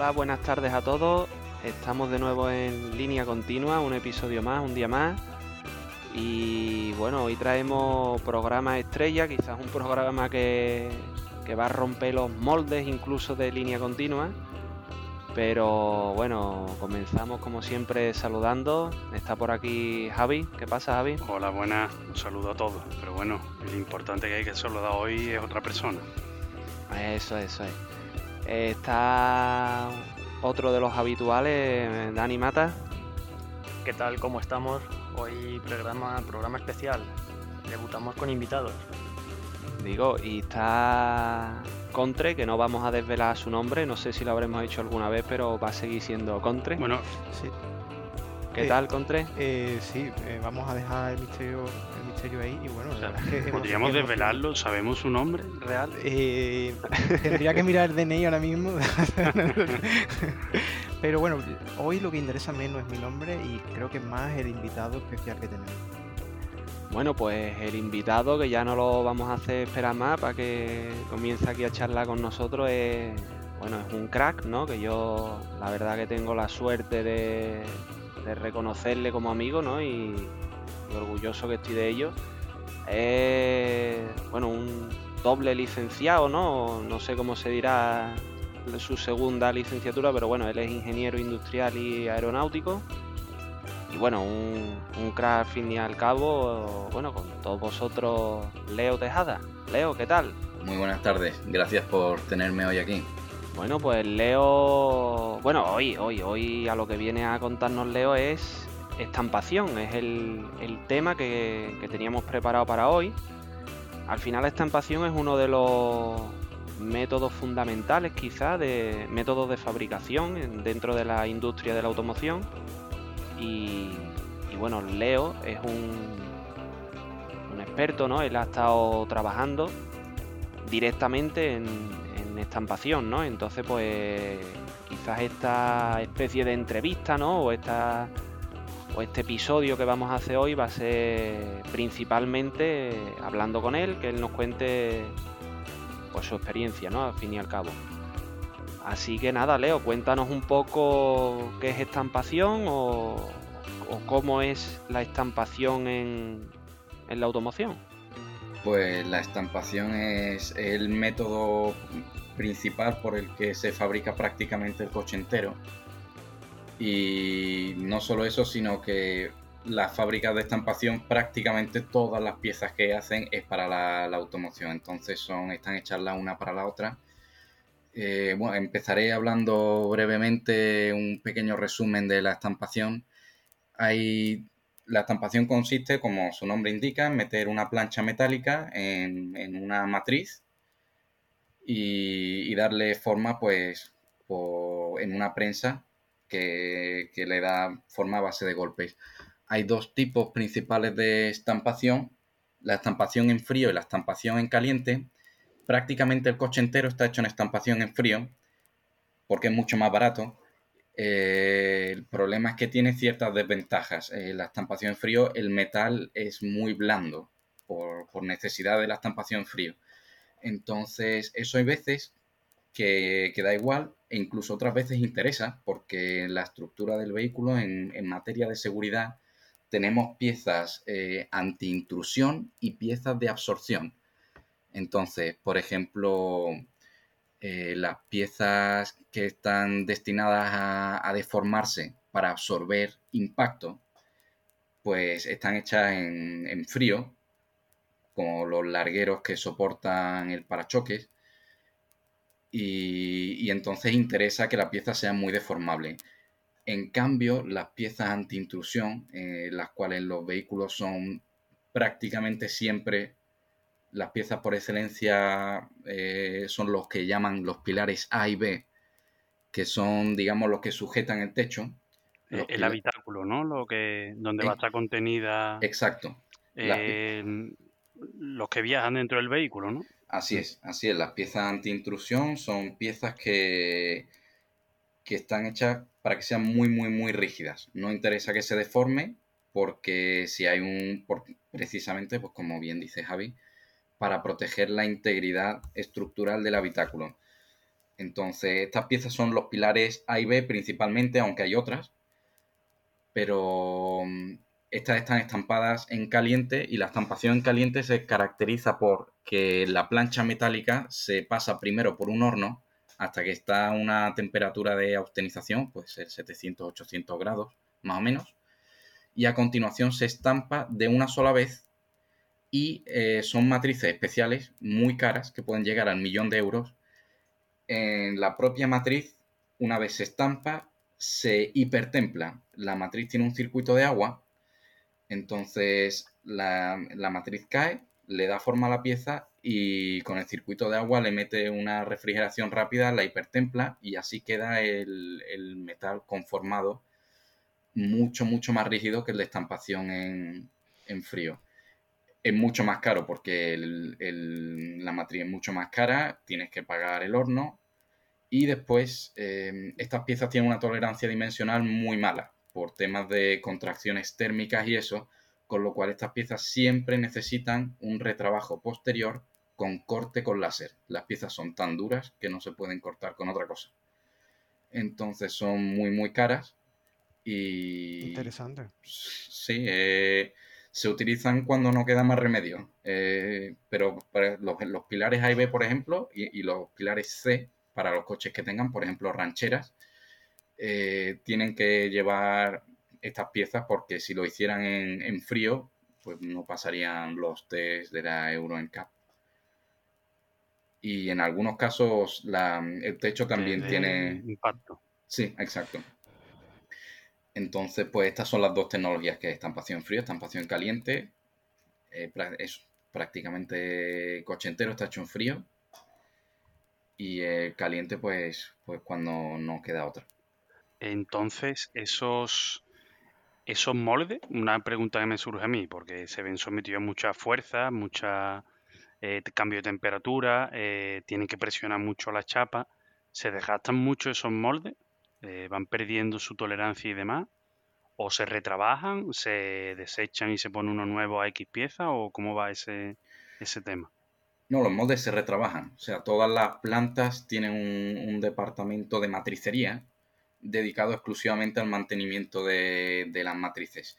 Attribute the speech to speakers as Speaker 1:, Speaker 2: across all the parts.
Speaker 1: Hola, buenas tardes a todos. Estamos de nuevo en línea continua, un episodio más, un día más. Y bueno, hoy traemos programa estrella, quizás un programa que, que va a romper los moldes incluso de línea continua. Pero bueno, comenzamos como siempre saludando. Está por aquí Javi. ¿Qué pasa, Javi?
Speaker 2: Hola, buenas. Un saludo a todos. Pero bueno, lo importante que hay que saludar hoy es otra persona.
Speaker 1: Eso, eso es. Está otro de los habituales, Dani Mata.
Speaker 3: ¿Qué tal? ¿Cómo estamos? Hoy programa, programa especial. Debutamos con invitados.
Speaker 1: Digo, y está Contre, que no vamos a desvelar su nombre, no sé si lo habremos hecho alguna vez, pero va a seguir siendo Contre.
Speaker 2: Bueno,
Speaker 4: Sí,
Speaker 1: ¿Qué
Speaker 4: eh,
Speaker 1: tal, Contre?
Speaker 4: eh, sí eh, vamos a dejar el misterio, misterio ahí y bueno,
Speaker 2: o sea,
Speaker 4: que
Speaker 2: podríamos desvelarlo. ¿Sabemos su nombre real?
Speaker 4: Eh, tendría que mirar el DNI ahora mismo. Pero bueno, hoy lo que interesa menos es mi nombre y creo que más el invitado especial que tenemos.
Speaker 1: Bueno, pues el invitado, que ya no lo vamos a hacer esperar más para que comience aquí a charlar con nosotros, es, bueno, es un crack, ¿no? Que yo la verdad que tengo la suerte de, de reconocerle como amigo, ¿no? Y, orgulloso que estoy de ello. Es, bueno, un doble licenciado, ¿no? No sé cómo se dirá su segunda licenciatura, pero bueno, él es ingeniero industrial y aeronáutico. Y bueno, un, un crack al fin y al cabo, bueno, con todos vosotros, Leo Tejada. Leo, ¿qué tal?
Speaker 5: Muy buenas tardes, gracias por tenerme hoy aquí.
Speaker 1: Bueno, pues Leo, bueno, hoy, hoy, hoy a lo que viene a contarnos Leo es estampación, es el, el tema que, que teníamos preparado para hoy. Al final la estampación es uno de los métodos fundamentales quizás, de métodos de fabricación en- dentro de la industria de la automoción. Y, y bueno, Leo es un, un experto, ¿no? Él ha estado trabajando directamente en, en estampación, ¿no? Entonces, pues quizás esta especie de entrevista, ¿no? O esta o este episodio que vamos a hacer hoy va a ser principalmente hablando con él, que él nos cuente pues su experiencia, ¿no? Al fin y al cabo. Así que nada, Leo, cuéntanos un poco qué es estampación o, o cómo es la estampación en, en la automoción.
Speaker 5: Pues la estampación es el método principal por el que se fabrica prácticamente el coche entero. Y no solo eso, sino que las fábricas de estampación prácticamente todas las piezas que hacen es para la, automoción. Entonces son, están hechas la una para la otra. Eh, bueno, empezaré hablando brevemente un pequeño resumen de la estampación. Hay la estampación consiste, como su nombre indica, en meter una plancha metálica en, una matriz y, darle forma, pues, en una prensa que, le da forma a base de golpes. Hay dos tipos principales de estampación, la estampación en frío y la estampación en caliente. Prácticamente el coche entero está hecho en estampación en frío porque es mucho más barato. Eh, el problema es que tiene ciertas desventajas. Eh, la estampación en frío, el metal es muy blando por, por necesidad de la estampación en frío. Entonces, eso hay veces que, que da igual e incluso otras veces interesa porque la estructura del vehículo, en, materia de seguridad, tenemos piezas eh, anti-intrusión y piezas de absorción. Entonces, por ejemplo, eh, las piezas que están destinadas a, a deformarse para absorber impacto, pues están hechas en, en frío, como los largueros que soportan el parachoques, y, y entonces interesa que la pieza sea muy deformable. En cambio, las piezas anti-intrusión, eh, las cuales los vehículos son prácticamente siempre las piezas por excelencia eh, son los que llaman los pilares A y B, que son, digamos, los que sujetan el techo. Los
Speaker 2: el habitáculo, ¿no? Lo que, donde va a
Speaker 5: Eh,
Speaker 2: estar contenida
Speaker 5: Exacto.
Speaker 2: eh, los que viajan dentro del vehículo, ¿no?
Speaker 5: Así es, así es. Las piezas anti-intrusión son piezas que, que están hechas para que sean muy, muy, muy rígidas. No interesa que se deforme porque si hay un, por- precisamente, pues como bien dice Javi, para proteger la integridad estructural del habitáculo. Entonces, estas piezas son los pilares A y B principalmente, aunque hay otras, pero estas están estampadas en caliente y la estampación en caliente se caracteriza por que la plancha metálica se pasa primero por un horno hasta que está a una temperatura de austenización, puede ser 700-800 grados más o menos, y a continuación se estampa de una sola vez y eh, son matrices especiales muy caras que pueden llegar al millón de euros. En la propia matriz, una vez se estampa, se hipertempla. La matriz tiene un circuito de agua, entonces la, la matriz cae, le da forma a la pieza y con el circuito de agua le mete una refrigeración rápida, la hipertempla y así queda el, el metal conformado mucho, mucho más rígido que el de estampación en, en frío. Es mucho más caro porque el- el- la matriz es mucho más cara, tienes que pagar el horno y después eh, estas piezas tienen una tolerancia dimensional muy mala por temas de contracciones térmicas y eso, con lo cual estas piezas siempre necesitan un retrabajo posterior con corte con láser. Las piezas son tan duras que no se pueden cortar con otra cosa. Entonces son muy muy caras y
Speaker 4: Interesante.
Speaker 5: Sí, eh, se utilizan cuando no queda más remedio. Eh, pero para los, los pilares A y B, por ejemplo, y, y los pilares C, para los coches que tengan, por ejemplo, rancheras, eh, tienen que llevar estas piezas porque si lo hicieran en, en frío, pues no pasarían los test de la Euro NCAP. Y en algunos casos la- el techo también tiene...
Speaker 2: impacto.
Speaker 5: Sí, exacto. Entonces, pues estas son las dos tecnologías que es estampación frío, estampación caliente. Eh, es prácticamente coche entero, está hecho en frío. Y el caliente, pues, pues cuando no queda otra.
Speaker 2: Entonces, esos, esos moldes, una pregunta que me surge a mí, porque se ven sometidos a mucha fuerza, mucha eh, cambio de temperatura, eh, tienen que presionar mucho la chapa, ¿se desgastan mucho esos moldes? Eh, ¿Van perdiendo su tolerancia y demás? ¿O se retrabajan, se desechan y se pone uno nuevo a X pieza? ¿O cómo va ese, ese tema?
Speaker 5: No, los moldes se retrabajan. O sea, todas las plantas tienen un, un departamento de matricería dedicado exclusivamente al mantenimiento de, de las matrices.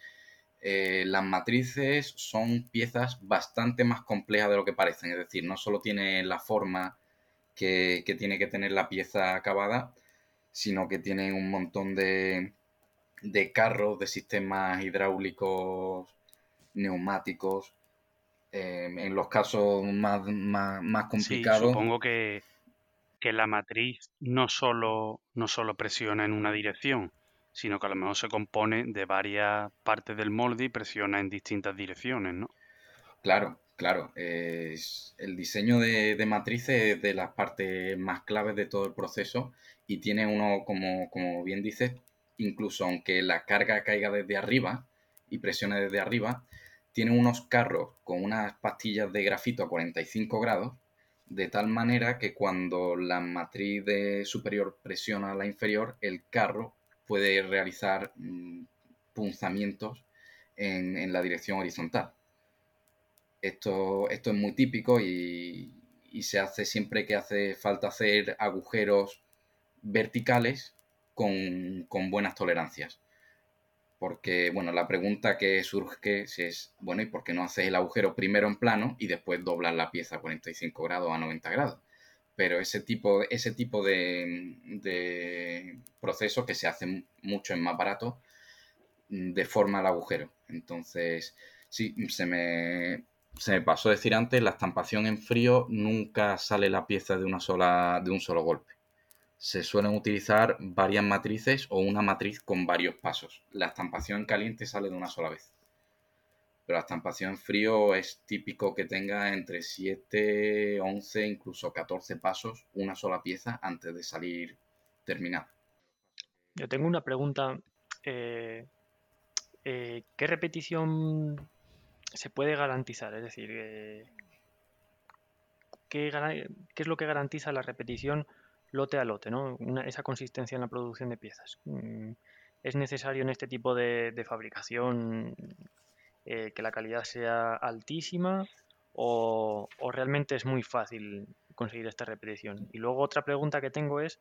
Speaker 5: Eh, las matrices son piezas bastante más complejas de lo que parecen. Es decir, no solo tiene la forma que, que tiene que tener la pieza acabada, sino que tienen un montón de, de carros, de sistemas hidráulicos, neumáticos. Eh, en los casos más, más, más
Speaker 2: Sí,
Speaker 5: complicados,
Speaker 2: supongo que, que la matriz no solo, no solo presiona en una dirección, sino que a lo mejor se compone de varias partes del molde y presiona en distintas direcciones, ¿no?
Speaker 5: Claro, claro. el diseño de, de matrices es de las partes más claves de todo el proceso y tiene uno, como, como bien dices, incluso aunque la carga caiga desde arriba y presione desde arriba, tiene unos carros con unas pastillas de grafito a 45 grados, de tal manera que cuando la matriz de superior presiona a la inferior, el carro puede realizar mm, punzamientos en, en la dirección horizontal. Esto, esto es muy típico y, y se hace siempre que hace falta hacer agujeros verticales con, con buenas tolerancias. Porque, bueno, la pregunta que surge es, bueno, ¿y por qué no haces el agujero primero en plano y después doblas la pieza a 45 grados a 90 grados? Pero ese tipo, ese tipo de, de proceso que se hace mucho en más barato mm, deforma el agujero. Entonces, sí, se me, se me pasó decir antes, la estampación en frío nunca sale la pieza de una sola, de un solo golpe. Se suelen utilizar varias matrices o una matriz con varios pasos. La estampación en caliente sale de una sola vez. Pero la estampación frío es típico que tenga entre 7, 11, incluso 14 pasos, una sola pieza antes de salir terminada.
Speaker 3: Yo tengo una pregunta eh, eh, ¿qué repetición se puede garantizar? Es decir, eh, ¿qué, es lo que garantiza la repetición lote a lote? ¿no? esa consistencia en la producción de piezas. Mm, ¿Es necesario en este tipo de, fabricación que la calidad sea altísima o, o realmente es muy fácil conseguir esta repetición? Y luego otra pregunta que tengo es,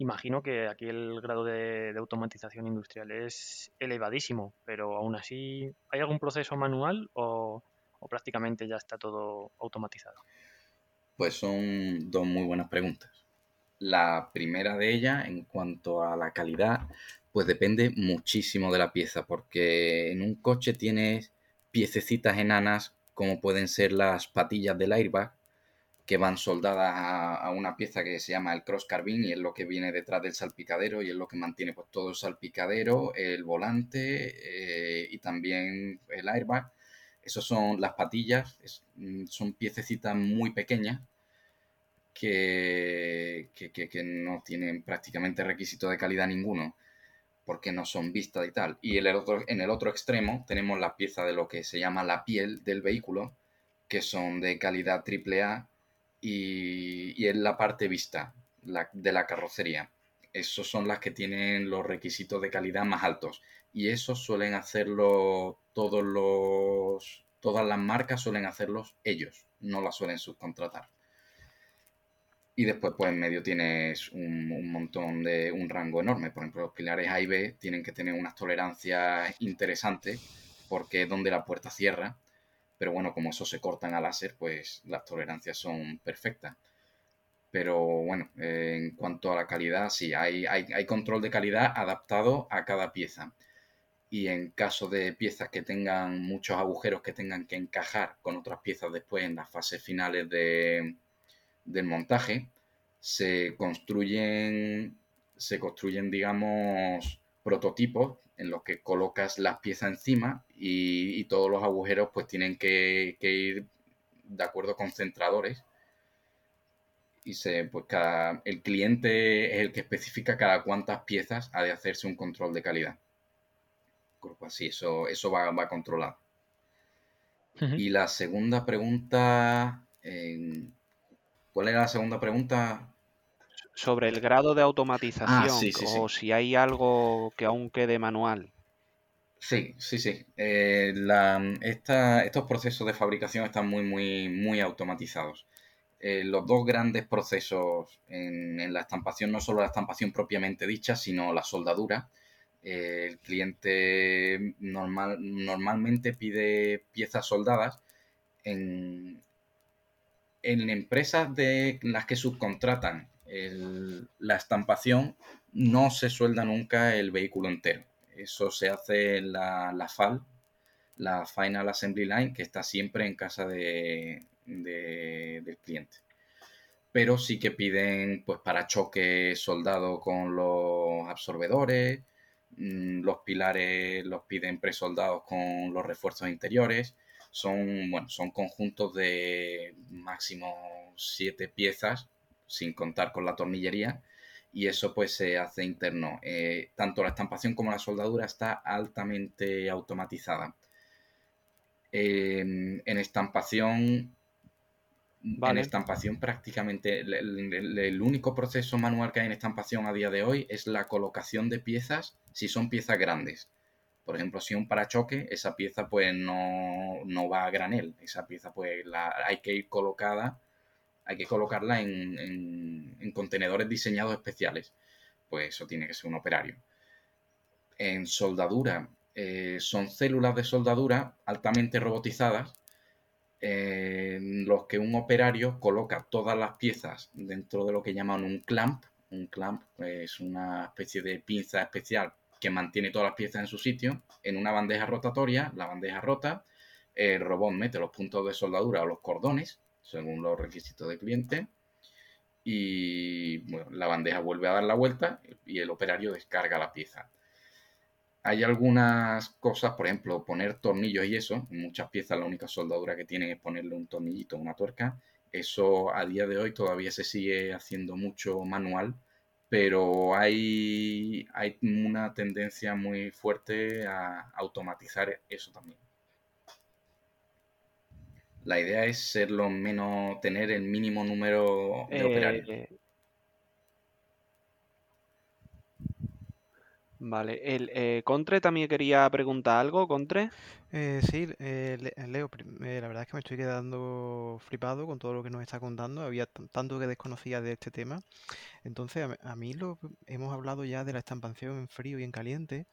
Speaker 3: Imagino que aquí el grado de, automatización industrial es elevadísimo, pero aún así, ¿hay algún proceso manual o, prácticamente ya está todo automatizado?
Speaker 5: Pues son dos muy buenas preguntas. La primera de ellas, en cuanto a la calidad, pues depende muchísimo de la pieza, porque en un coche tienes piececitas enanas como pueden ser las patillas del airbag, que van soldadas a, una pieza que se llama el cross carbine y es lo que viene detrás del salpicadero y es lo que mantiene pues todo el salpicadero, el volante eh, y también el airbag. Esas son las patillas, mm, son piececitas muy pequeñas que, que, no tienen prácticamente requisito de calidad ninguno porque no son vistas y tal. Y el otro, en el otro extremo tenemos las piezas de lo que se llama la piel del vehículo, que son de calidad AAA y, es la parte vista de la carrocería. Esos son las que tienen los requisitos de calidad más altos. Y eso suelen hacerlo todos los. Todas las marcas suelen hacerlos ellos, no las suelen subcontratar. Y después, pues en medio tienes un, montón de. un rango enorme. Por ejemplo, los pilares A y B tienen que tener unas tolerancias interesantes porque es donde la puerta cierra pero bueno, como eso se cortan a láser, pues las tolerancias son perfectas. Pero bueno, eh, en cuanto a la calidad, sí, hay, hay, control de calidad adaptado a cada pieza. Y en caso de piezas que tengan muchos agujeros que tengan que encajar con otras piezas después en las fases finales de, del montaje, se construyen, se construyen, digamos, prototipos en los que colocas las piezas encima y, todos los agujeros pues tienen que, ir de acuerdo con centradores y se, pues cada, el cliente es el que especifica cada cuántas piezas ha de hacerse un control de calidad. Así, eso, eso va, va controlado. Y la segunda pregunta, ¿cuál era la segunda pregunta?
Speaker 1: sobre el grado de ah, automatización o si hay algo que aún quede manual.
Speaker 5: Sí, sí, sí. Eh, estos procesos de fabricación están muy, muy, muy automatizados. Eh, los dos grandes procesos en, la estampación, no solo la estampación propiamente dicha, sino la soldadura. Eh, el cliente normal, normalmente pide piezas soldadas en, en empresas de las que subcontratan la estampación no se suelda nunca el vehículo entero. Eso se hace en la, FAL, la Final Assembly Line, que está siempre en casa de, del cliente. Pero sí que piden pues para choque soldado con los absorbedores, mm, los pilares los piden presoldados con los refuerzos interiores. Son, bueno, son conjuntos de máximo siete piezas sin contar con la tornillería, y eso pues se hace interno. Eh, tanto la estampación como la soldadura está altamente automatizada. en estampación En estampación prácticamente el, único proceso manual que hay en estampación a día de hoy es la colocación de piezas si son piezas grandes. Por ejemplo, si un parachoque, esa pieza pues no, no va a granel. Esa pieza pues hay que ir colocada hay que colocarla en, contenedores diseñados especiales. Pues eso tiene que ser un operario. En soldadura, eh, son células de soldadura altamente robotizadas en los que un operario coloca todas las piezas dentro de lo que llaman un clamp. Un clamp es una especie de pinza especial que mantiene todas las piezas en su sitio en una bandeja rotatoria, la bandeja rota, el robot mete los puntos de soldadura o los cordones según los requisitos del cliente. Y la bandeja vuelve a dar la vuelta y el operario descarga la pieza. Hay algunas cosas, por ejemplo, poner tornillos y eso. En muchas piezas la única soldadura que tienen es ponerle un tornillito, una tuerca. Eso a día de hoy todavía se sigue haciendo mucho manual pero hay, hay una tendencia muy fuerte a automatizar eso también. La idea es ser lo menos, tener el mínimo número de operarios.
Speaker 1: Vale, el eh, Contre también quería preguntar algo, Contre.
Speaker 4: Eh, sí, eh, Le- Leo, eh, la verdad es que me estoy quedando flipado con todo lo que nos está contando. Había tanto que desconocía de este tema. Entonces, a, a mí lo hemos hablado ya de la estampación en frío y en caliente,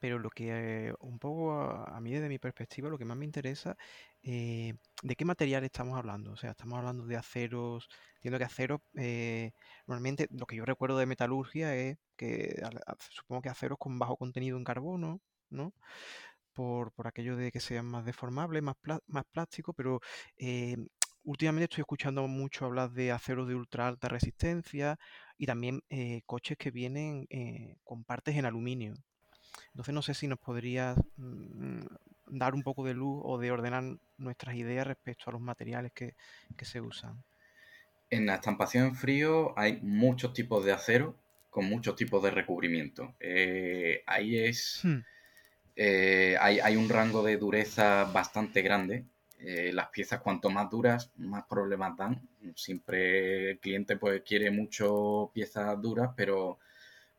Speaker 4: pero lo que eh, un poco a, mí desde mi perspectiva, lo que más me interesa, eh, ¿de qué material estamos hablando? O sea, estamos hablando de aceros, entiendo que aceros, eh, normalmente lo que yo recuerdo de metalurgia es que supongo que aceros con bajo contenido en carbono, ¿no? Por, por aquello de que sean más deformables, más, más plásticos, pero últimamente estoy escuchando mucho hablar de aceros de ultra alta resistencia y también coches que vienen con partes en aluminio. Entonces no sé si nos podrías mm, dar un poco de luz o de ordenar nuestras ideas respecto a los materiales que, que se usan.
Speaker 5: En la estampación en frío hay muchos tipos de acero con muchos tipos de recubrimiento. Eh, ahí es.
Speaker 4: Hmm,
Speaker 5: eh, hay, hay un rango de dureza bastante grande. Eh, las piezas cuanto más duras, más problemas dan. Siempre el cliente pues quiere mucho piezas duras, pero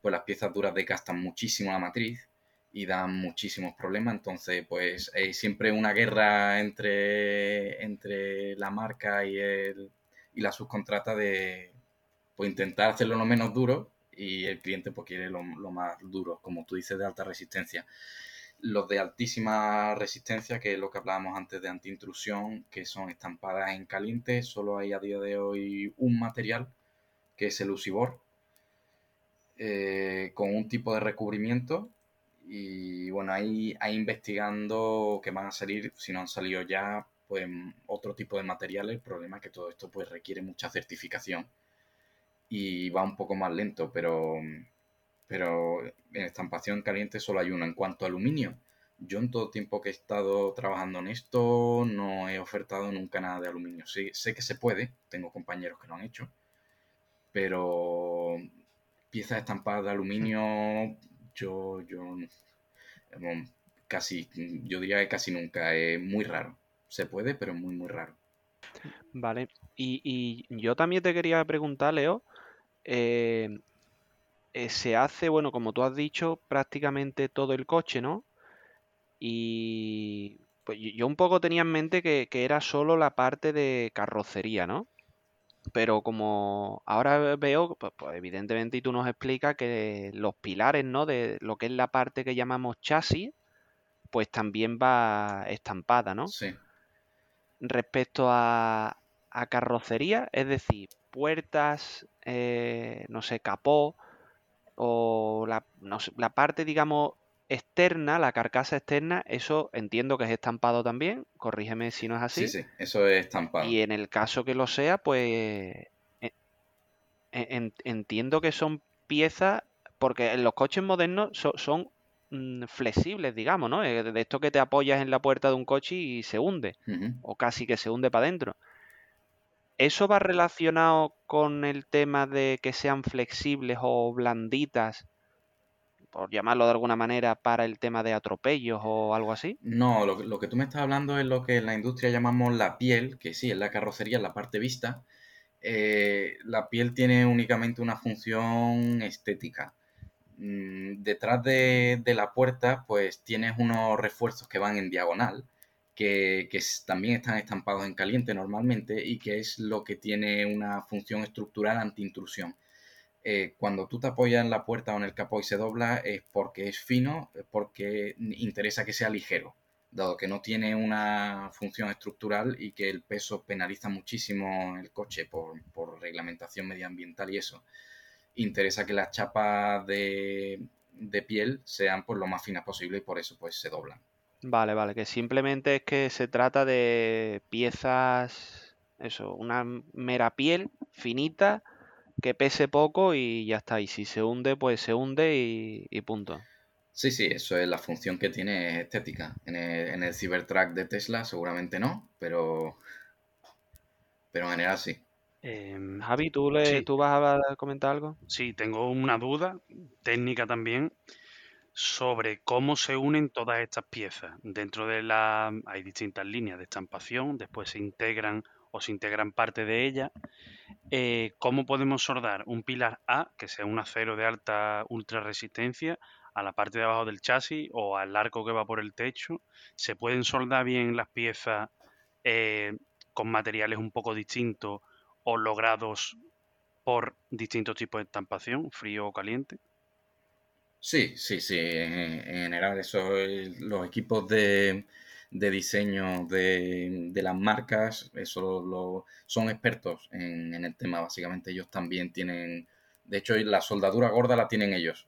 Speaker 5: pues las piezas duras desgastan muchísimo la matriz y dan muchísimos problemas. Entonces, pues hay siempre una guerra entre, entre la marca y, el, y la subcontrata de pues, intentar hacerlo lo menos duro y el cliente pues quiere lo, lo más duro, como tú dices, de alta resistencia. Los de altísima resistencia, que es lo que hablábamos antes de antiintrusión, que son estampadas en caliente, solo hay a día de hoy un material, que es el Usibor, eh, con un tipo de recubrimiento. Y bueno, ahí, ahí investigando que van a salir, si no han salido ya, pues otro tipo de materiales. El problema es que todo esto pues requiere mucha certificación y va un poco más lento, pero, pero en estampación caliente solo hay uno. En cuanto a aluminio, yo en todo tiempo que he estado trabajando en esto no he ofertado nunca nada de aluminio. Sí, sé que se puede, tengo compañeros que lo han hecho, pero piezas estampadas de aluminio, yo, yo bueno, casi, yo diría que casi nunca, es muy raro. Se puede, pero muy, muy raro.
Speaker 1: Vale. Y, y yo también te quería preguntar, Leo, eh, eh, se hace, bueno, como tú has dicho, prácticamente todo el coche, ¿no? Y pues yo un poco tenía en mente que, que era solo la parte de carrocería, ¿no? Pero como ahora veo, pues, pues evidentemente, y tú nos explicas que los pilares, ¿no? De lo que es la parte que llamamos chasis, pues también va estampada, ¿no?
Speaker 5: Sí.
Speaker 1: Respecto a, a carrocería, es decir, puertas, eh, no sé, capó o la, no sé, la parte, digamos, externa, la carcasa externa, eso entiendo que es estampado también, corrígeme si no es así.
Speaker 5: Sí, sí, eso es estampado.
Speaker 1: Y en el caso que lo sea, pues e- e- en- entiendo que son piezas, porque los coches modernos so- son mm, flexibles, digamos, ¿no? Eh, De esto que te apoyas en la puerta de un coche y se hunde, o casi que se hunde para adentro. ¿Eso va relacionado con el tema de que sean flexibles o blanditas, por llamarlo de alguna manera, para el tema de atropellos o algo así?
Speaker 5: No, lo, que- tú me estás hablando es lo que en la industria llamamos la piel, que sí, es la carrocería, la parte vista. Eh, la piel tiene únicamente una función estética. Mm, detrás de, la puerta, pues tienes unos refuerzos que van en diagonal, que, que también están estampados en caliente normalmente y que es lo que tiene una función estructural anti-intrusión. Eh, cuando tú te apoyas en la puerta o en el capó y se dobla es porque es fino, es porque interesa que sea ligero, dado que no tiene una función estructural y que el peso penaliza muchísimo el coche por, reglamentación medioambiental y eso. Interesa que las chapas de, de piel sean pues lo más finas posible y por eso pues se doblan.
Speaker 1: Vale, vale, que simplemente es que se trata de piezas, eso, una mera piel finita que pese poco y ya está. Y si se hunde, pues se hunde y, y punto.
Speaker 5: Sí, sí, eso es la función que tiene es estética. En el, en el Cybertruck de Tesla seguramente no, pero, pero en general sí.
Speaker 1: Em, Javi, ¿tú, le,
Speaker 2: sí.
Speaker 1: ¿tú vas a comentar algo?
Speaker 2: Sí, tengo una duda técnica también sobre cómo se unen todas estas piezas. Dentro de la hay distintas líneas de estampación, después se integran o se integran parte de ellas. Eh, ¿Cómo podemos soldar un pilar A, que sea un acero de alta ultra resistencia, a la parte de abajo del chasis o al arco que va por el techo? ¿Se pueden soldar bien las piezas eh, con materiales un poco distintos o logrados por distintos tipos de estampación, frío o caliente?
Speaker 5: Sí, sí, sí. En, general, eso, los equipos de, diseño de, las marcas, eso lo, son expertos en, el tema. Básicamente, ellos también tienen, de hecho, la soldadura gorda la tienen ellos.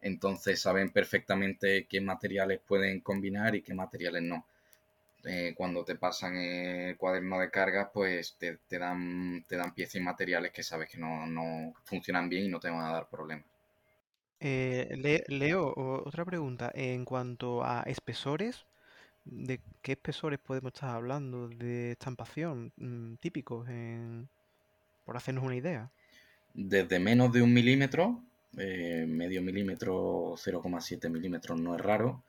Speaker 5: Entonces saben perfectamente qué materiales pueden combinar y qué materiales no. Eh, cuando te pasan el cuaderno de carga, pues te, dan, te dan piezas y materiales que sabes que no, no funcionan bien y no te van a dar problemas.
Speaker 4: Eh, Leo, otra pregunta. En cuanto a espesores, ¿de qué espesores podemos estar hablando de estampación mm, típicos, por hacernos una idea?
Speaker 5: Desde menos de un milímetro, eh, medio milímetro, 0,7 milímetros no es raro.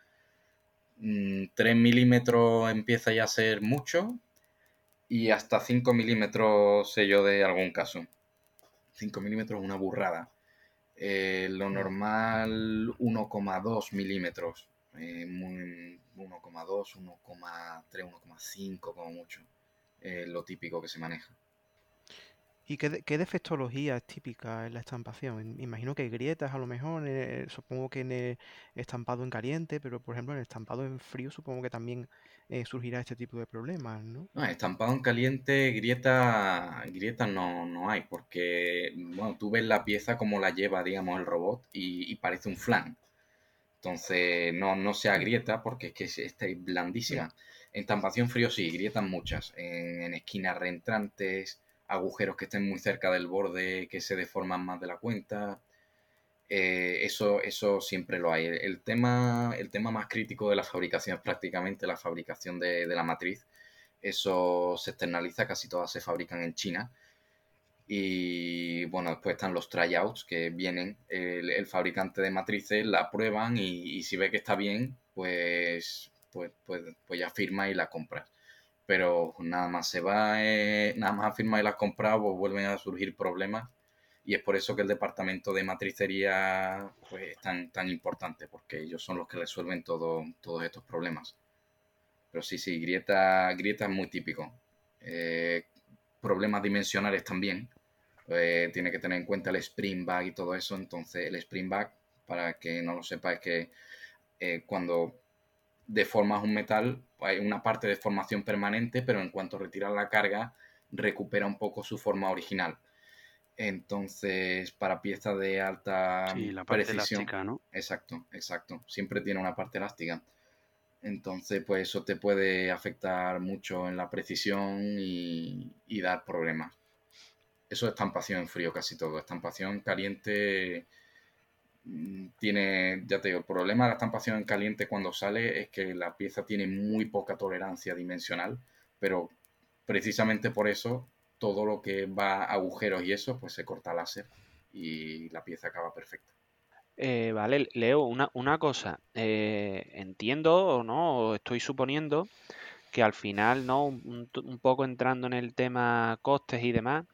Speaker 5: 3 mm, milímetros empieza ya a ser mucho y hasta 5 milímetros sé yo de algún caso. 5 milímetros es una burrada. Eh, lo normal 1,2 milímetros. Eh, 1,2, 1,3, 1,5 como mucho. Es lo típico que se maneja.
Speaker 4: ¿Y qué, qué, defectología es típica en la estampación? Imagino que hay grietas a lo mejor, eh, supongo que en el estampado en caliente, pero por ejemplo en el estampado en frío supongo que también eh, surgirá este tipo de problemas, ¿no?
Speaker 5: No, estampado en caliente, grieta, grietas no, no hay, porque bueno, tú ves la pieza como la lleva, digamos, el robot y, parece un flan. Entonces no, no se agrieta porque es que está blandísima. En estampación frío sí, grietan muchas, en, en esquinas reentrantes agujeros que estén muy cerca del borde que se deforman más de la cuenta. Eh, eso, eso siempre lo hay. El, tema, el tema más crítico de la fabricación es prácticamente la fabricación de, la matriz. Eso se externaliza, casi todas se fabrican en China. Y bueno, después están los tryouts que vienen, el, fabricante de matrices la prueban y, si ve que está bien, pues, pues, pues, pues ya firma y la compras pero nada más se va, eh, nada más firma y las compras, pues vuelven a surgir problemas. Y es por eso que el departamento de matricería pues, es tan, tan importante, porque ellos son los que resuelven todo, todos estos problemas. Pero sí, sí, grieta, grieta es muy típico. Eh, problemas dimensionales también. Eh, tiene que tener en cuenta el spring back y todo eso. Entonces, el spring back, para que no lo sepa, es que cuando deformas un metal, hay una parte de formación permanente, pero en cuanto retiras la carga, recupera un poco su forma original. Entonces, para piezas de alta
Speaker 2: sí, la parte precisión, elástica, ¿no?
Speaker 5: Exacto, exacto. Siempre tiene una parte elástica. Entonces, pues eso te puede afectar mucho en la precisión y, y dar problemas. Eso es estampación en frío casi todo. Estampación caliente Mm, tiene, ya te digo, el problema de la estampación en caliente cuando sale es que la pieza tiene muy poca tolerancia dimensional, pero precisamente por eso todo lo que va agujeros y eso, pues se corta láser y la pieza acaba perfecta.
Speaker 1: Eh, vale, Leo, una, una cosa, eh, entiendo o no, estoy suponiendo que al final, ¿no? Un, poco entrando en el tema costes y demás,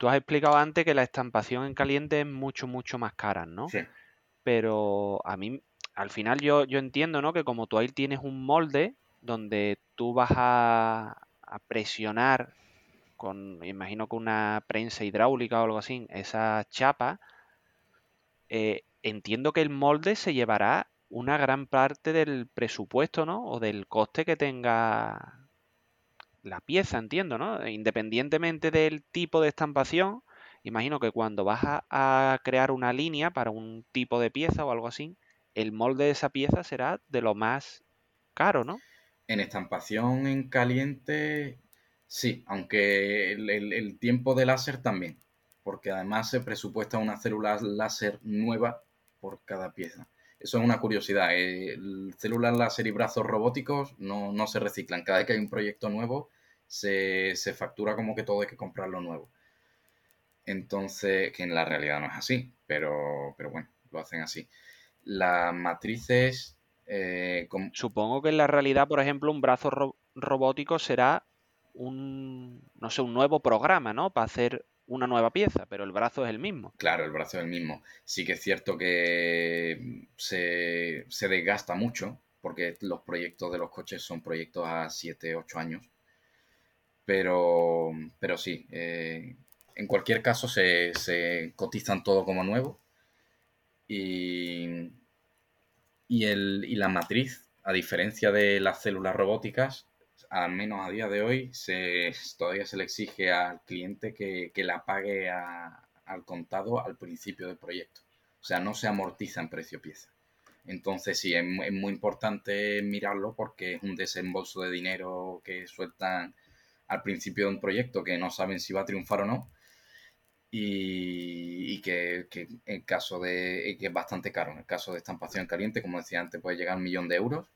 Speaker 1: tú has explicado antes que la estampación en caliente es mucho, mucho más cara, ¿no?
Speaker 5: Sí
Speaker 1: pero a mí, al final yo, yo entiendo, ¿no? Que como tú ahí tienes un molde donde tú vas a, presionar con, imagino que una prensa hidráulica o algo así, esa chapa, eh, entiendo que el molde se llevará una gran parte del presupuesto, ¿no? O del coste que tenga la pieza, entiendo, ¿no? Independientemente del tipo de estampación, Imagino que cuando vas a, crear una línea para un tipo de pieza o algo así, el molde de esa pieza será de lo más caro, ¿no?
Speaker 5: En estampación en caliente, sí, aunque el, tiempo de láser también, porque además se presupuesta una célula láser nueva por cada pieza. Eso es una curiosidad. células láser y brazos robóticos no, se reciclan. Cada vez que hay un proyecto nuevo, se, se factura como que todo hay que comprarlo nuevo. Entonces, que en la realidad no es así, pero, pero bueno, lo hacen así. Las matrices... eh,
Speaker 1: Supongo que en la realidad, por ejemplo, un brazo ro- robótico será un, no sé, un nuevo programa, ¿no? Para hacer una nueva pieza, pero el brazo es el mismo.
Speaker 5: Claro, el brazo es el mismo. Sí que es cierto que se, se desgasta mucho, porque los proyectos de los coches son proyectos a 7, 8 años. Pero, pero sí, eh, en cualquier caso se, se cotizan todo como nuevo. Y, y, el, y la matriz, a diferencia de las células robóticas, al menos a día de hoy, se, todavía se le exige al cliente que, que la pague al contado al principio del proyecto. O sea, no se amortiza en precio pieza. Entonces sí, es, mu- es muy importante mirarlo porque es un desembolso de dinero que sueltan al principio de un proyecto que no saben si va a triunfar o no. Y, que en caso de que es bastante caro. En el caso de estampación caliente, como decía antes, puede llegar a un millón de euros.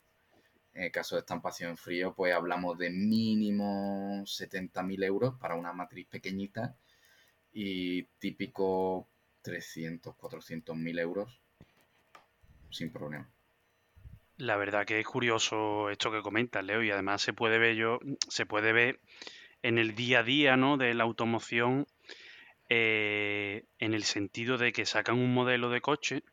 Speaker 5: En el caso de estampación en frío, pues hablamos de mínimo 70.000 euros para una matriz pequeñita y típico 300, 400.000 euros sin problema.
Speaker 2: La verdad que es curioso esto que comentas, Leo, y además se puede ver yo, se puede ver en el día a día, ¿no? de la automoción, eh, en el sentido de que sacan un modelo de coche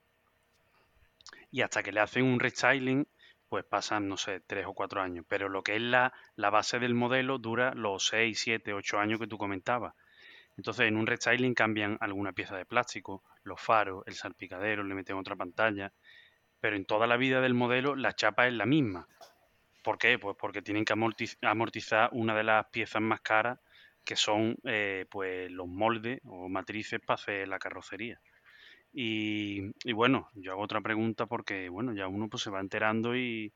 Speaker 2: y hasta que le hacen un restyling, pues pasan, no sé, tres o cuatro años. Pero lo que es la, la base del modelo dura los seis, siete, ocho años que tú comentabas. Entonces, en un restyling cambian alguna pieza de plástico, los faros, el salpicadero, le meten otra pantalla, pero en toda la vida del modelo la chapa es la misma. ¿Por qué? Pues porque tienen que amortiz- amortizar una de las piezas más caras que son eh, pues los moldes o matrices para hacer la carrocería. Y, y bueno, yo hago otra pregunta porque bueno, ya uno pues se va enterando y,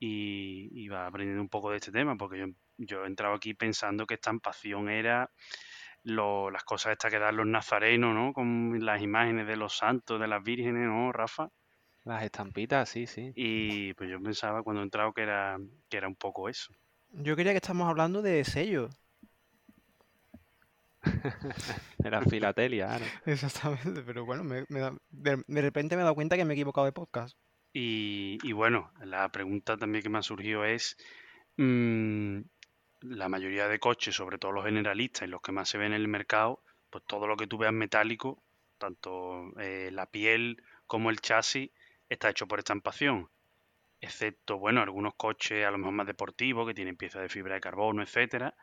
Speaker 2: y, y va aprendiendo un poco de este tema, porque yo, yo he entrado aquí pensando que estampación era lo- las cosas estas que dan los nazarenos, ¿no? Con las imágenes de los santos, de las vírgenes, ¿no, Rafa?
Speaker 1: Las estampitas, sí, sí.
Speaker 2: Y pues yo pensaba cuando he entrado que era, que era un poco eso.
Speaker 4: Yo creía que estamos hablando de sellos.
Speaker 1: De la filatelia, claro.
Speaker 4: Exactamente, pero bueno, me- me da- de, de repente me he dado cuenta que me he equivocado de podcast.
Speaker 2: Y, y bueno, la pregunta también que me ha surgido es, mm, la mayoría de coches, sobre todo los generalistas y los que más se ven en el mercado, pues todo lo que tú veas metálico, tanto eh, la piel como el chasis, está hecho por estampación. Excepto, bueno, algunos coches a lo mejor más deportivos que tienen piezas de fibra de carbono, etcétera.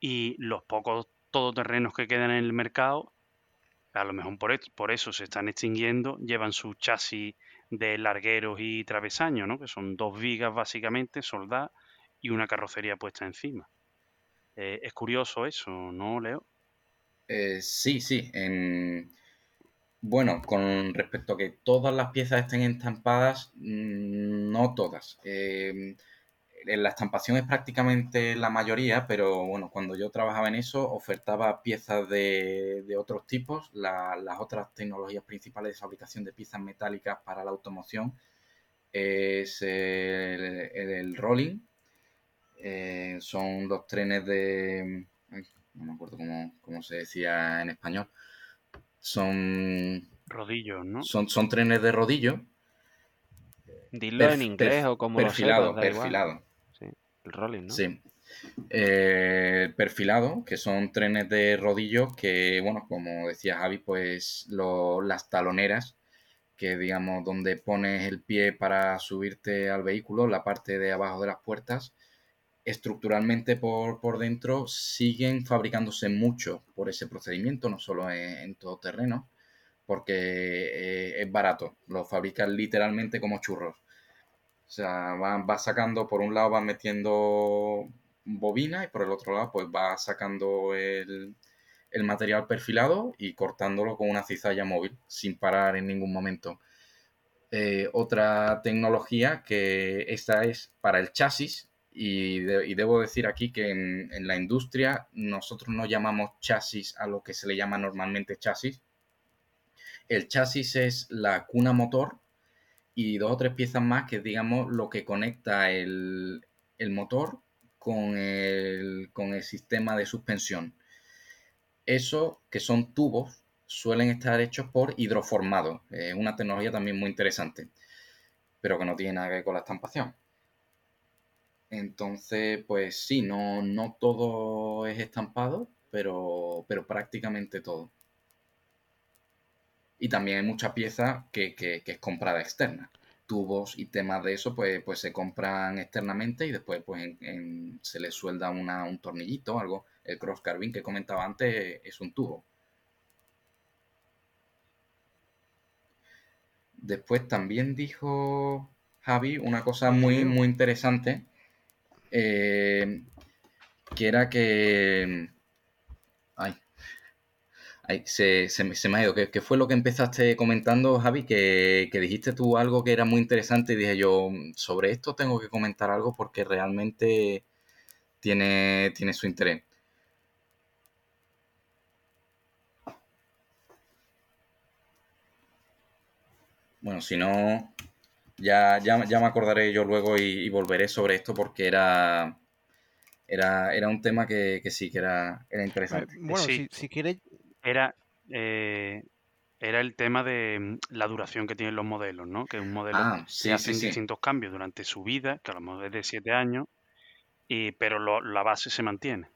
Speaker 2: Y los pocos todoterrenos que quedan en el mercado, a lo mejor por, eso se están extinguiendo, llevan su chasis de largueros y travesaños, ¿no? Que son dos vigas básicamente soldadas y una carrocería puesta encima. Eh, es curioso eso, ¿no, Leo?
Speaker 5: Eh, sí, sí. en- Bueno, con respecto a que todas las piezas estén estampadas, mm, no todas. Eh, la estampación es prácticamente la mayoría, pero bueno, cuando yo trabajaba en eso, ofertaba piezas de, de otros tipos. La- las otras tecnologías principales de fabricación de piezas metálicas para la automoción es el, el- el rolling. Eh, son los trenes de... ay, no me acuerdo cómo, cómo se decía en español. Son,
Speaker 2: Rodillos, ¿no?
Speaker 5: son, son trenes de rodillo.
Speaker 1: Dilo
Speaker 5: perf-
Speaker 1: en inglés
Speaker 5: perf-
Speaker 1: o como lo
Speaker 5: perfilado,
Speaker 1: sepas, da igual.
Speaker 5: perfilado.
Speaker 1: El ¿no?
Speaker 5: Sí. Eh, perfilado, que son trenes de rodillos que, bueno, como decía Javi, pues lo- las taloneras, que digamos donde pones el pie para subirte al vehículo, la parte de abajo de las puertas, estructuralmente por, por dentro siguen fabricándose mucho por ese procedimiento, no solo en, en todo terreno, porque eh, es barato, lo fabrican literalmente como churros. O sea, va, va sacando, por un lado va metiendo bobina y por el otro lado pues va sacando el, el material perfilado y cortándolo con una cizalla móvil sin parar en ningún momento. Eh, otra tecnología que esta es para el chasis y, de- y debo decir aquí que en, en la industria nosotros no llamamos chasis a lo que se le llama normalmente chasis. El chasis es la cuna motor y dos o tres piezas más que digamos, lo que conecta el, el motor con el, con el sistema de suspensión. Eso, que son tubos, suelen estar hechos por hidroformado. Es una tecnología también muy interesante, pero que no tiene nada que ver con la estampación. Entonces, pues sí, no, no todo es estampado, pero, pero prácticamente todo. Y también hay mucha pieza que, es comprada externa. Tubos y temas de eso, pues, pues se compran externamente y después pues, se le suelda un tornillito o algo. El cross carbine que comentaba antes es un tubo. Después también dijo Javi una cosa muy, muy interesante, eh, que era que... Ay, se, me ha ido. ¿Qué, fue lo que empezaste comentando, Javi? Que, dijiste tú algo que era muy interesante y dije yo, sobre esto tengo que comentar algo porque realmente tiene, tiene su interés. Bueno, si no, ya, ya, me acordaré yo luego y, volveré sobre esto porque era, era, era un tema que, sí, que era, era interesante.
Speaker 4: Bueno, si, si quieres...
Speaker 2: Era, eh, era el tema de mm, la duración que tienen los modelos, ¿no? Que un modelo
Speaker 5: ah,
Speaker 2: se hace distintos cambios durante su vida, que a lo mejor es de 7 años, pero la base se mantiene.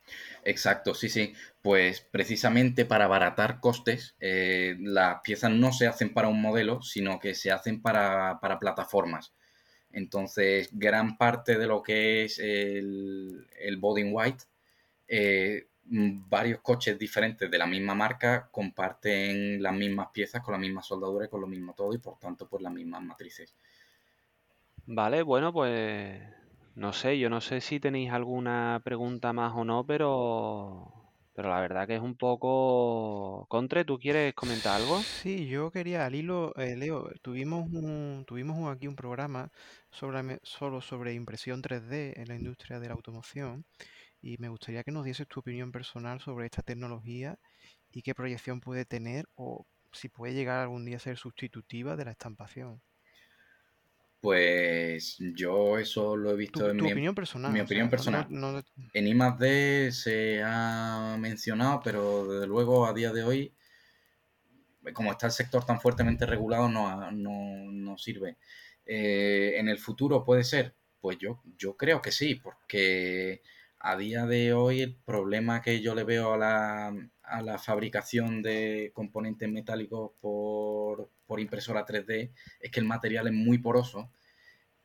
Speaker 5: Exacto, sí, sí. Pues precisamente para abaratar costes, eh, las piezas no se hacen para un modelo, sino que se hacen para, plataformas. Entonces, gran parte de lo que es el, el body white, eh, varios coches diferentes de la misma marca comparten las mismas piezas con la misma soldadura y con lo mismo todo y por tanto pues las mismas matrices.
Speaker 1: Vale, bueno, pues no sé, yo no sé si tenéis alguna pregunta más o no, pero, pero la verdad que es un poco... Contre, ¿tú quieres comentar algo?
Speaker 4: Sí, yo quería, al hilo, eh, Leo, tuvimos un, tuvimos aquí un programa sobre, solo sobre impresión 3D en la industria de la automoción y me gustaría que nos dieses tu opinión personal sobre esta tecnología y qué proyección puede tener o si puede llegar algún día a ser sustitutiva de la estampación.
Speaker 5: Pues yo eso lo he visto
Speaker 4: en mi opinión personal.
Speaker 5: Mi opinión personal. En I+.D. se ha mencionado, pero desde luego a día de hoy, como está el sector tan fuertemente regulado, no, no, sirve. Eh, en el futuro puede ser, pues yo, yo creo que sí, porque a día de hoy el problema que yo le veo a la, a la fabricación de componentes metálicos por, por impresora 3D es que el material es muy poroso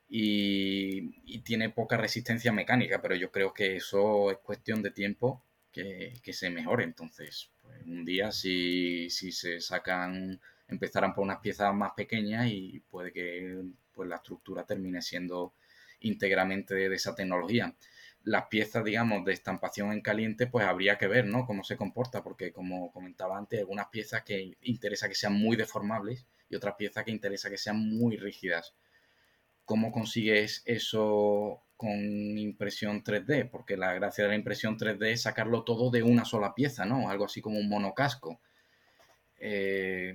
Speaker 5: y, tiene poca resistencia mecánica, pero yo creo que eso es cuestión de tiempo que, se mejore. Entonces, pues, un día si, si se sacan, empezarán por unas piezas más pequeñas y puede que pues, la estructura termine siendo íntegramente de esa tecnología las piezas, digamos, de estampación en caliente, pues habría que ver, ¿no? Cómo se comporta, porque como comentaba antes, algunas piezas que interesa que sean muy deformables y otras piezas que interesa que sean muy rígidas. ¿Cómo consigues eso con impresión 3D? Porque la gracia de la impresión 3D es sacarlo todo de una sola pieza, ¿no? Algo así como un monocasco. Eh,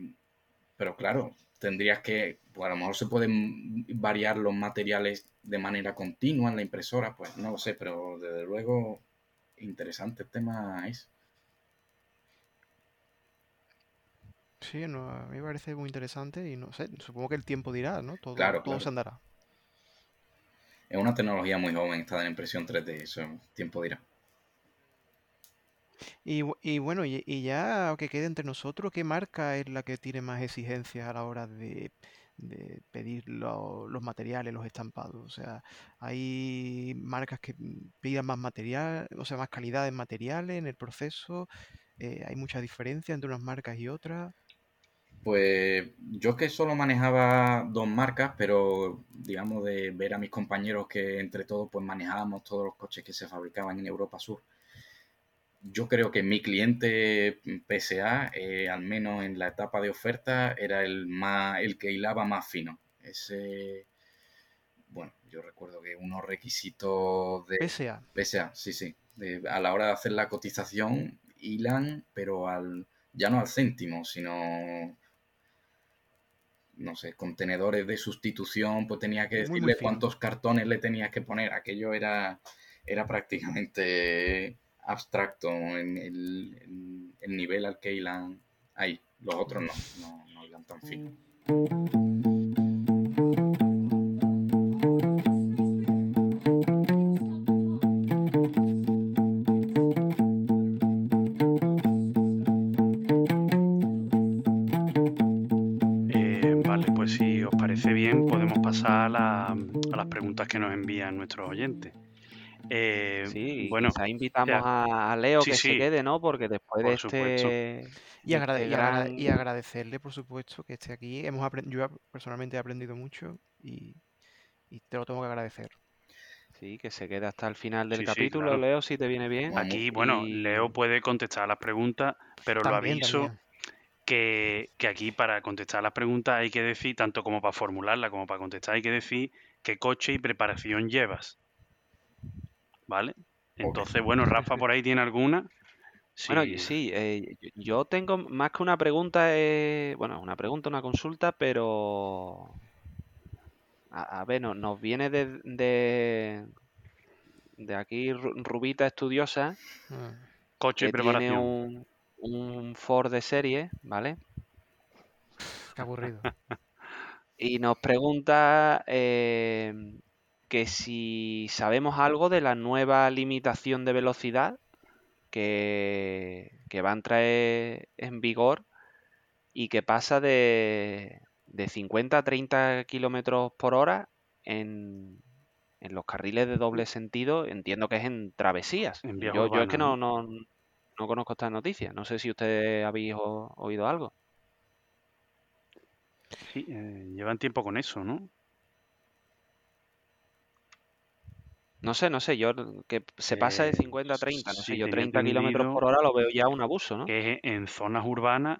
Speaker 5: pero claro, tendrías que, pues a lo mejor se pueden variar los materiales de manera continua en la impresora, pues no lo sé, pero desde luego interesante el tema es.
Speaker 4: Sí, no, a mí me parece muy interesante y no sé, supongo que el tiempo dirá, ¿no? Todo, todo se andará.
Speaker 5: Es una tecnología muy joven esta de la impresión 3D, eso tiempo dirá.
Speaker 4: Y, bueno, y, ya que quede entre nosotros, ¿qué marca es la que tiene más exigencias a la hora de, pedir los materiales, los estampados? O sea, hay marcas que pidan más material, o sea, más calidad en materiales en el proceso. Eh, hay mucha diferencia entre unas marcas y otras.
Speaker 5: Pues yo que solo manejaba dos marcas, pero digamos de ver a mis compañeros que entre todos pues manejábamos todos los coches que se fabricaban en Europa Sur yo creo que mi cliente PSA, eh, al menos en la etapa de oferta, era el más, el que hilaba más fino. Ese, bueno, yo recuerdo que unos requisitos de
Speaker 4: PSA.
Speaker 5: PSA, sí, sí. a la hora de hacer la cotización, hilan, pero al, ya no al céntimo, sino no sé, contenedores de sustitución, pues tenía que decirle cuántos cartones le tenías que poner. Aquello era, era prácticamente abstracto en el, nivel al que hilan ahí. Los otros no, no, no tan fino.
Speaker 2: Eh, vale, pues si os parece bien, podemos pasar a las preguntas que nos envían nuestros oyentes. Eh,
Speaker 1: Sí,
Speaker 2: bueno,
Speaker 1: quizá invitamos
Speaker 2: ya.
Speaker 1: a, Leo
Speaker 2: Sí,
Speaker 1: que
Speaker 2: sí.
Speaker 1: se quede, ¿no? Porque después de
Speaker 2: Por
Speaker 1: este,
Speaker 4: Y, agrade-
Speaker 1: este
Speaker 4: y agrade-
Speaker 1: gran-
Speaker 4: y agradecerle, por supuesto, que esté aquí. Hemos yo personalmente he aprendido mucho y, y te lo tengo que agradecer.
Speaker 1: Sí, que se quede hasta el final del
Speaker 2: Sí, sí,
Speaker 1: capítulo,
Speaker 2: claro.
Speaker 1: Leo, si te viene bien.
Speaker 2: Aquí, bueno,
Speaker 1: Y-
Speaker 2: Leo puede contestar las preguntas, pero lo aviso
Speaker 4: también.
Speaker 2: que, que aquí para contestar las preguntas hay que decir, tanto como para formularla como para contestar, hay que decir qué coche y preparación llevas. ¿Vale? Entonces, bueno, Rafa por ahí tiene alguna.
Speaker 1: Bueno,
Speaker 2: Sí.
Speaker 1: sí, eh, yo- tengo más que una pregunta, eh, bueno, una pregunta, una consulta, pero a, a ver, no- nos viene de, de, de aquí Ru- Rubita Estudiosa,
Speaker 4: Ah,
Speaker 2: Coche y
Speaker 1: que tiene
Speaker 2: preparación.
Speaker 1: un, un Ford de serie, ¿vale?
Speaker 4: qué aburrido.
Speaker 1: Y nos pregunta eh, que si sabemos algo de la nueva limitación de velocidad que, que va a entrar en vigor y que pasa de, de 50 a 30 kilómetros por hora en, en los carriles de doble sentido. Entiendo que es en travesías.
Speaker 2: En
Speaker 1: Yo, yo es que no, no, no conozco estas noticias. No sé si ustedes habéis o- oído algo.
Speaker 2: Sí, eh, llevan tiempo con eso, ¿no?
Speaker 1: No sé, no sé, yo que se pasa de
Speaker 2: Eh,
Speaker 1: 50 a 30, no
Speaker 2: sí,
Speaker 1: sé, yo
Speaker 2: tenía
Speaker 1: 30 kilómetros por hora lo veo ya un abuso, ¿no?
Speaker 2: que en zonas urbanas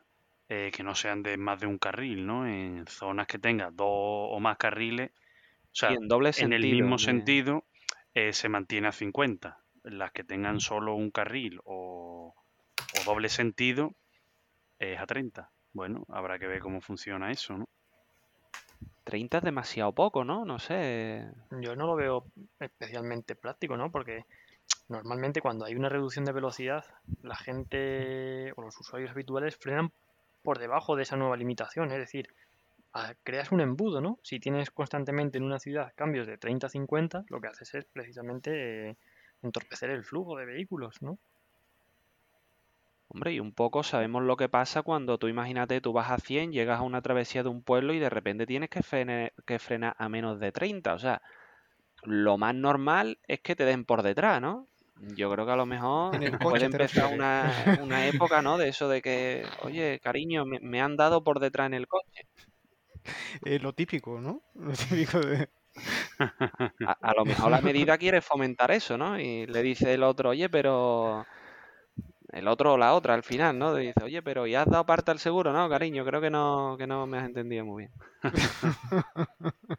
Speaker 2: eh, que no sean de más de un carril, ¿no? En zonas que tengan dos o más carriles, o sea,
Speaker 1: en doble
Speaker 2: en
Speaker 1: sentido.
Speaker 2: el mismo sentido eh, se mantiene a 50. Las que tengan solo un carril o, o doble sentido es a 30. Bueno, habrá que ver cómo funciona eso, ¿no?
Speaker 1: 30 es demasiado poco, ¿no? No sé.
Speaker 3: Yo no lo veo especialmente práctico, ¿no? Porque normalmente cuando hay una reducción de velocidad, la gente o los usuarios habituales frenan por debajo de esa nueva limitación. Es decir, creas un embudo, ¿no? Si tienes constantemente en una ciudad cambios de 30 a 50, lo que haces es precisamente eh, entorpecer el flujo de vehículos, ¿no?
Speaker 1: Hombre, y un poco sabemos lo que pasa cuando tú imagínate, tú vas a 100, llegas a una travesía de un pueblo y de repente tienes que, frene- que frenar a menos de 30. O sea, lo más normal es que te den por detrás, ¿no? Yo creo que a lo mejor puede empezar una, una época, ¿no? De eso de que, oye, cariño, me, me han dado por detrás en el coche.
Speaker 4: Eh, lo típico, ¿no? Lo típico de...
Speaker 1: A, a lo mejor la medida quiere fomentar eso, ¿no? Y le dice el otro, oye, pero... El otro o la otra al final, ¿no? Dice, oye, pero ¿ya has dado parte al seguro? No, cariño, creo que no, que no me has entendido muy bien.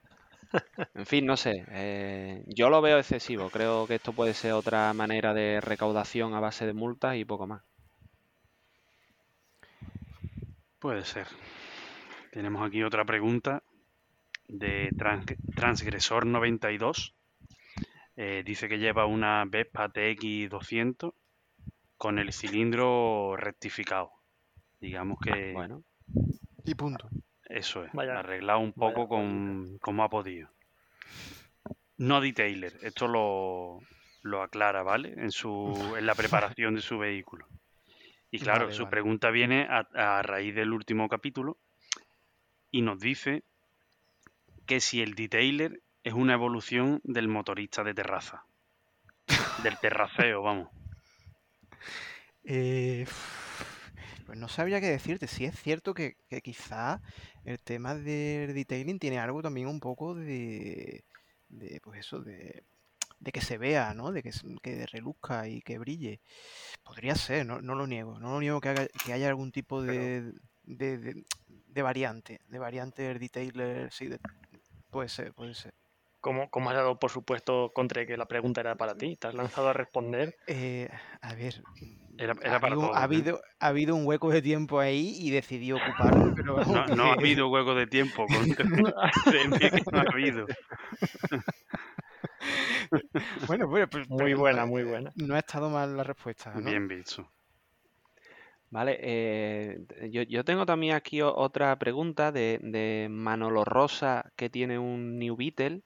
Speaker 1: En fin, no sé. eh, yo lo veo excesivo. Creo que esto puede ser otra manera de recaudación a base de multas y poco más.
Speaker 2: Puede ser. Tenemos aquí otra pregunta de Trans- Transgresor92. Eh, dice que lleva una Vespa TX200 con el cilindro rectificado. Digamos que
Speaker 1: Bueno,
Speaker 4: Y punto.
Speaker 2: eso es,
Speaker 3: Vaya-
Speaker 2: arreglado un
Speaker 3: vaya
Speaker 2: poco con como ha podido. No detailer, esto lo, lo aclara, ¿vale? En su en la preparación de su vehículo. Y claro,
Speaker 4: Vale,
Speaker 2: su
Speaker 4: vale.
Speaker 2: pregunta viene a, a raíz del último capítulo y nos dice que si el detailer es una evolución del motorista de terraza. Del terraceo, vamos.
Speaker 4: Eh, pues no sabría qué decirte. Sí es cierto que, que quizá el tema del detailing tiene algo también un poco de, de pues eso, de, de que se vea, ¿no? De que, que reluzca y que brille. Podría ser, no, no lo niego. No lo niego que, haga- que haya algún tipo de, de, de- de variante, de variante del detailer, sí, puede ser, puede ser.
Speaker 3: ¿Cómo, cómo has dado por supuesto contra que la pregunta era para ti? ¿Te has lanzado a responder?
Speaker 4: Eh, a ver,
Speaker 2: Era,
Speaker 4: ha
Speaker 2: era para
Speaker 4: habido,
Speaker 2: todos.
Speaker 4: ha
Speaker 2: ¿eh?
Speaker 4: habido, ha habido un hueco de tiempo ahí y decidí ocuparlo, pero
Speaker 2: No, no ha habido hueco de tiempo. que no ha habido.
Speaker 4: Bueno, bueno, pues,
Speaker 3: Muy
Speaker 4: pero
Speaker 3: buena,
Speaker 4: no,
Speaker 3: muy buena.
Speaker 4: no ha estado mal la respuesta, ¿no?
Speaker 2: Bien visto.
Speaker 1: Vale, eh, yo, yo tengo también aquí otra pregunta de, de Manolo Rosa que tiene un New Beetle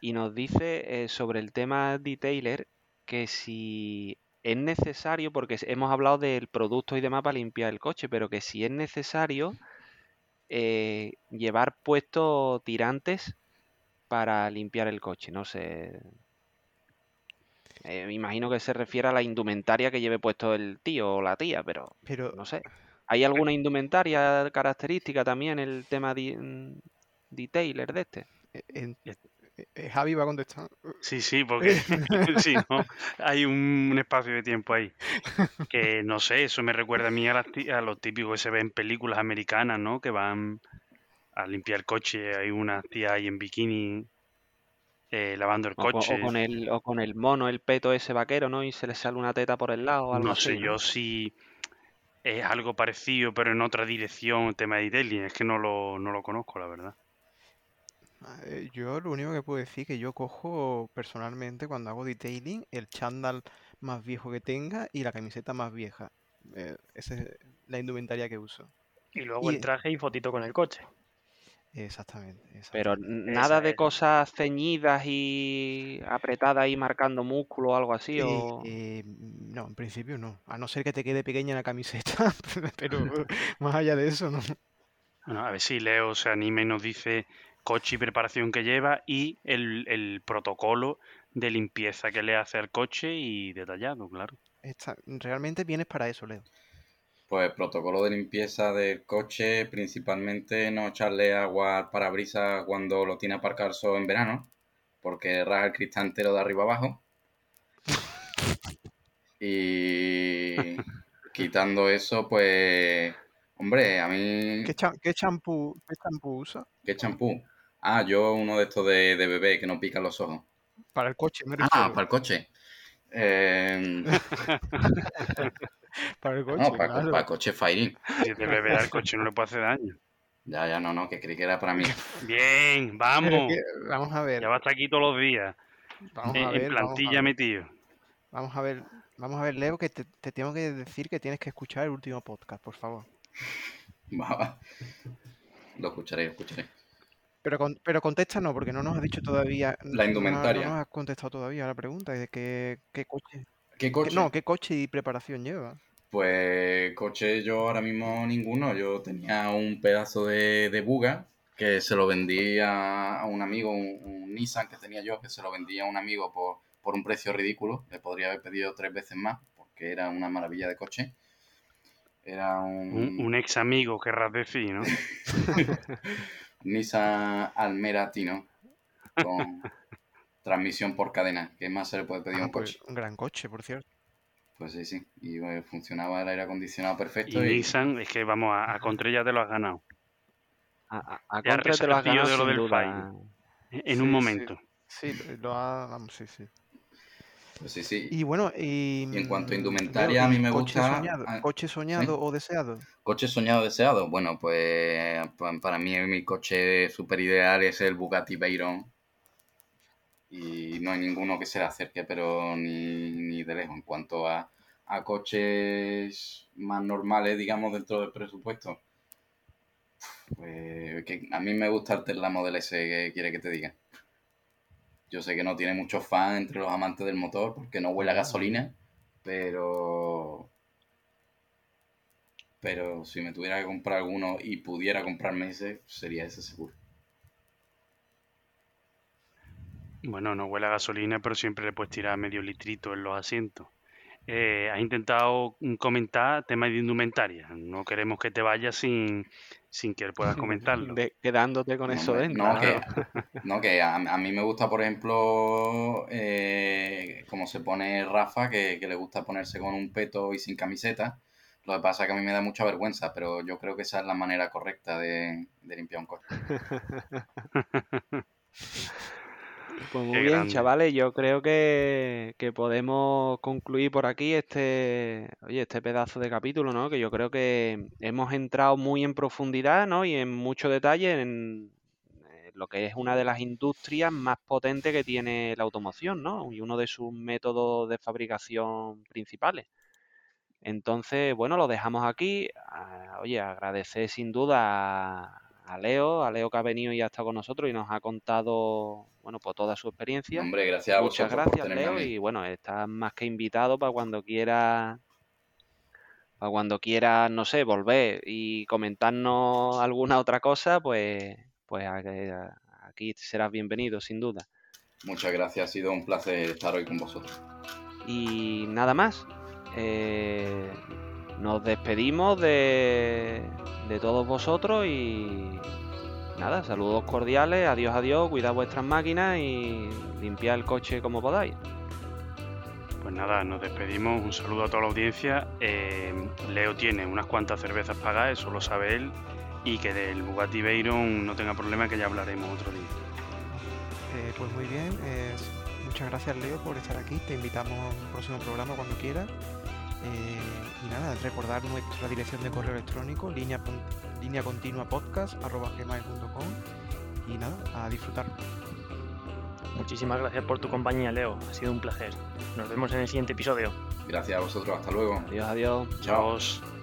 Speaker 1: y nos dice eh, sobre el tema detailer que si es necesario, porque hemos hablado del producto y demás para limpiar el coche, pero que si es necesario eh, llevar puestos tirantes para limpiar el coche, no sé. Eh, me imagino que se refiere a la indumentaria que lleve puesto el tío o la tía, pero
Speaker 4: Pero
Speaker 1: no sé. ¿Hay alguna indumentaria característica también el tema de mm, detailer de este?
Speaker 4: en- eh, Javi va a contestar.
Speaker 2: Sí, sí, porque si no, hay un, un espacio de tiempo ahí. Que no sé, eso me recuerda a mí a, las a lo típico que se ve en películas americanas, ¿no? Que van a limpiar el coche, hay unas tías ahí en bikini eh, lavando el coche.
Speaker 1: o con el, o con el mono, el peto ese vaquero, ¿no? Y se le sale una teta por el lado o algo
Speaker 2: No
Speaker 1: así,
Speaker 2: sé
Speaker 1: ¿no?
Speaker 2: yo si es algo parecido, pero en otra dirección, el tema de detailing. Es que no lo, no lo conozco, la verdad.
Speaker 4: Eh, Yo lo único que puedo decir que yo cojo personalmente cuando hago detailing el chándal más viejo que tenga y la camiseta más vieja. Eh, esa es la indumentaria que uso.
Speaker 3: Y luego
Speaker 4: Y-
Speaker 3: el traje y fotito con el coche.
Speaker 4: Exactamente,
Speaker 1: Pero
Speaker 4: exactamente.
Speaker 1: nada de
Speaker 3: es.
Speaker 1: cosas ceñidas y apretadas y marcando músculo o algo así,
Speaker 4: Eh,
Speaker 1: o...
Speaker 4: eh, no, en principio no. A no ser que te quede pequeña la camiseta, pero más allá de eso no.
Speaker 2: Bueno, a ver si Leo se anima y nos dice coche y preparación que lleva y el, el protocolo de limpieza que le hace al coche y detallado, claro.
Speaker 4: Está- realmente vienes para eso, Leo.
Speaker 5: Pues protocolo de limpieza del coche, principalmente no echarle agua al parabrisas cuando lo tiene aparcado en verano, porque raja el cristal entero de arriba abajo. Y quitando eso, pues, hombre, a mí,
Speaker 4: ¿Qué cha- qué champú, qué champú usa?
Speaker 5: ¿qué champú? Ah, yo uno de estos de, de bebé que no pica los ojos.
Speaker 4: Para el coche, me
Speaker 5: Ah,
Speaker 4: refiero.
Speaker 5: para el coche. Eh,
Speaker 4: Para el coche,
Speaker 5: no, para,
Speaker 4: claro.
Speaker 5: para el coche Fairing.
Speaker 2: Si te bebe al coche no le puede hacer daño.
Speaker 5: Ya, ya, no, no, que creí que era para mí.
Speaker 2: Bien, vamos.
Speaker 4: que- vamos a ver,
Speaker 2: Ya va a estar aquí todos los días.
Speaker 4: vamos
Speaker 2: En,
Speaker 4: a
Speaker 2: en
Speaker 4: ver, vamos a
Speaker 2: plantilla metido.
Speaker 4: vamos a ver, vamos a ver, Leo, que te, te tengo que decir que tienes que escuchar el último podcast, por favor.
Speaker 5: Va, va. Lo escucharé, lo escucharé.
Speaker 4: Pero, con- pero contesta no, porque no nos has dicho todavía,
Speaker 5: La
Speaker 4: no, no
Speaker 5: indumentaria.
Speaker 4: nos has contestado todavía la pregunta de qué, qué coche,
Speaker 5: ¿Qué
Speaker 4: qué-
Speaker 5: coche?
Speaker 4: no, qué coche y preparación lleva.
Speaker 5: Pues coche yo ahora mismo ninguno. Yo tenía un pedazo de, de buga que se lo vendí a, a un amigo, un, un Nissan que tenía yo, que se lo vendí a un amigo por, por un precio ridículo. Le podría haber pedido tres veces más porque era una maravilla de coche. Era un,
Speaker 2: Un, un ex amigo, querrás decir, ¿no?
Speaker 5: Nissan Almera Tino con transmisión por cadena. ¿Qué más se le puede pedir a
Speaker 4: Ah,
Speaker 5: un
Speaker 4: pues,
Speaker 5: coche?
Speaker 4: un gran coche, por cierto.
Speaker 5: Pues sí, sí. Y eh, funcionaba el aire acondicionado
Speaker 2: Y
Speaker 5: perfecto. Y,
Speaker 2: Nissan, es que vamos, a, a contra ya te lo has ganado.
Speaker 1: A, a- a te lo has ganado
Speaker 2: de lo
Speaker 1: sin
Speaker 2: del
Speaker 1: duda.
Speaker 2: En
Speaker 4: Sí,
Speaker 2: un momento.
Speaker 4: Sí, lo- lo ha, vamos, sí, sí.
Speaker 5: Sí, sí.
Speaker 4: Y bueno, y,
Speaker 5: Y en cuanto a
Speaker 4: mm,
Speaker 5: indumentaria, a mí
Speaker 4: ¿y
Speaker 5: me
Speaker 4: coche
Speaker 5: gusta-
Speaker 4: soñado,
Speaker 5: ah,
Speaker 4: coche soñado o deseado?
Speaker 5: ¿Coche soñado deseado? Bueno, pues pa- para mí mi coche super ideal es el Bugatti Veyron. Y no hay ninguno que se le acerque, pero ni, ni de lejos. En cuanto a, a coches más normales, digamos, dentro del presupuesto, pues que a mí me gusta el Tesla Model S, que quiere que te diga. Yo sé que no tiene muchos fans entre los amantes del motor, porque no huele a gasolina, pero pero si me tuviera que comprar alguno y pudiera comprarme ese, sería ese seguro.
Speaker 2: Bueno, no huele a gasolina, pero siempre le puedes tirar medio litrito en los asientos. Eh, has intentado comentar temas de indumentaria. No queremos que te vayas sin, sin que puedas comentarlo.
Speaker 1: De- quedándote con
Speaker 5: No,
Speaker 1: eso dentro.
Speaker 5: no, que, no, que a, a mí me gusta, por ejemplo, eh, como se pone Rafa, que, que le gusta ponerse con un peto y sin camiseta. Lo que pasa es que a mí me da mucha vergüenza, pero yo creo que esa es la manera correcta de, de limpiar un coche.
Speaker 1: Pues muy
Speaker 2: Qué
Speaker 1: bien,
Speaker 2: grande.
Speaker 1: chavales, yo creo que, que podemos concluir por aquí este, oye, este pedazo de capítulo, ¿no? Que yo creo que hemos entrado muy en profundidad, ¿no? Y en mucho detalle en, lo que es una de las industrias más potentes que tiene la automoción, ¿no? Y uno de sus métodos de fabricación principales. Entonces, bueno, lo dejamos aquí. Ah, oye, agradecer sin duda a, Leo, a Leo que ha venido y ha estado con nosotros y nos ha contado, bueno, pues toda su experiencia.
Speaker 5: Hombre, gracias a
Speaker 1: Muchas
Speaker 5: por
Speaker 1: gracias,
Speaker 5: a
Speaker 1: Leo, y bueno, estás más que invitado para cuando quieras, para cuando quieras, no sé, volver y comentarnos alguna otra cosa, pues, pues a- a- aquí serás bienvenido, sin duda.
Speaker 5: Muchas gracias, ha sido un placer estar hoy con vosotros.
Speaker 1: Y nada más. eh, nos despedimos de, de todos vosotros y nada, saludos cordiales, adiós, adiós, cuidad vuestras máquinas y limpiad el coche como podáis.
Speaker 2: Pues nada, nos despedimos. Un saludo a toda la audiencia. Eh, Leo tiene unas cuantas cervezas pagadas, eso lo sabe él. Y que del Bugatti Veyron no tenga problema, que ya hablaremos otro día.
Speaker 4: Eh, pues muy bien, eh, muchas gracias Leo por estar aquí, te invitamos a un próximo programa cuando quieras. Eh, y nada, recordar nuestra dirección de correo electrónico, línea, línea continua podcast, arroba gmail.com y nada, a disfrutar.
Speaker 3: Muchísimas gracias por tu compañía, Leo. Ha sido un placer. Nos vemos en el siguiente episodio.
Speaker 5: Gracias a vosotros, hasta luego.
Speaker 1: Adiós, adiós.
Speaker 5: Chao.
Speaker 2: Chao.